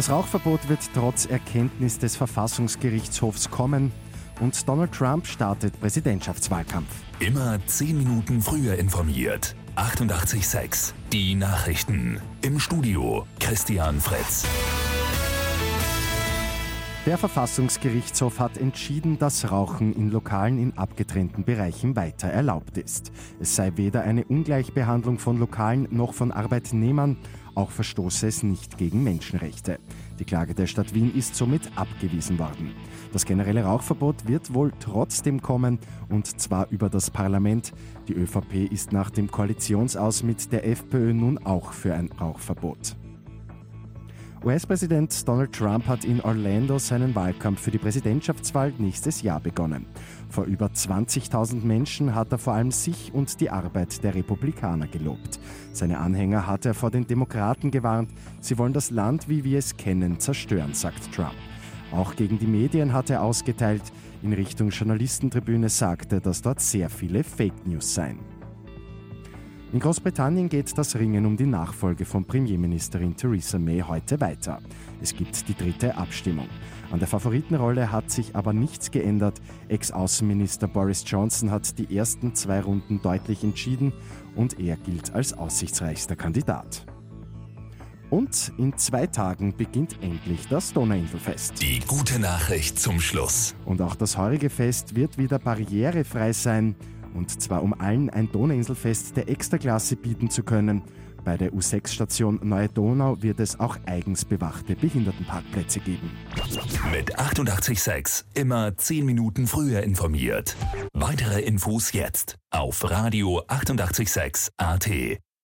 Das Rauchverbot wird trotz Erkenntnis des Verfassungsgerichtshofs kommen und Donald Trump startet Präsidentschaftswahlkampf. Immer zehn Minuten früher informiert. 88.6 Die Nachrichten. Im Studio Christian Fritz. Der Verfassungsgerichtshof hat entschieden, dass Rauchen in Lokalen in abgetrennten Bereichen weiter erlaubt ist. Es sei weder eine Ungleichbehandlung von Lokalen noch von Arbeitnehmern, auch verstoße es nicht gegen Menschenrechte. Die Klage der Stadt Wien ist somit abgewiesen worden. Das generelle Rauchverbot wird wohl trotzdem kommen, und zwar über das Parlament. Die ÖVP ist nach dem Koalitionsaus mit der FPÖ nun auch für ein Rauchverbot. US-Präsident Donald Trump hat in Orlando seinen Wahlkampf für die Präsidentschaftswahl nächstes Jahr begonnen. Vor über 20.000 Menschen hat er vor allem sich und die Arbeit der Republikaner gelobt. Seine Anhänger hat er vor den Demokraten gewarnt, sie wollen das Land, wie wir es kennen, zerstören, sagt Trump. Auch gegen die Medien hat er ausgeteilt. In Richtung Journalistentribüne sagte, dass dort sehr viele Fake News seien. In Großbritannien geht das Ringen um die Nachfolge von Premierministerin Theresa May heute weiter. Es gibt die dritte Abstimmung. An der Favoritenrolle hat sich aber nichts geändert. Ex-Außenminister Boris Johnson hat die ersten zwei Runden deutlich entschieden und er gilt als aussichtsreichster Kandidat. Und in zwei Tagen beginnt endlich das Donauinselfest. Die gute Nachricht zum Schluss. Und auch das heurige Fest wird wieder barrierefrei sein. Und zwar um allen ein Donauinselfest der Extraklasse bieten zu können. Bei der U6-Station Neue Donau wird es auch eigens bewachte Behindertenparkplätze geben. Mit 886 immer 10 Minuten früher informiert. Weitere Infos jetzt auf Radio 886 AT.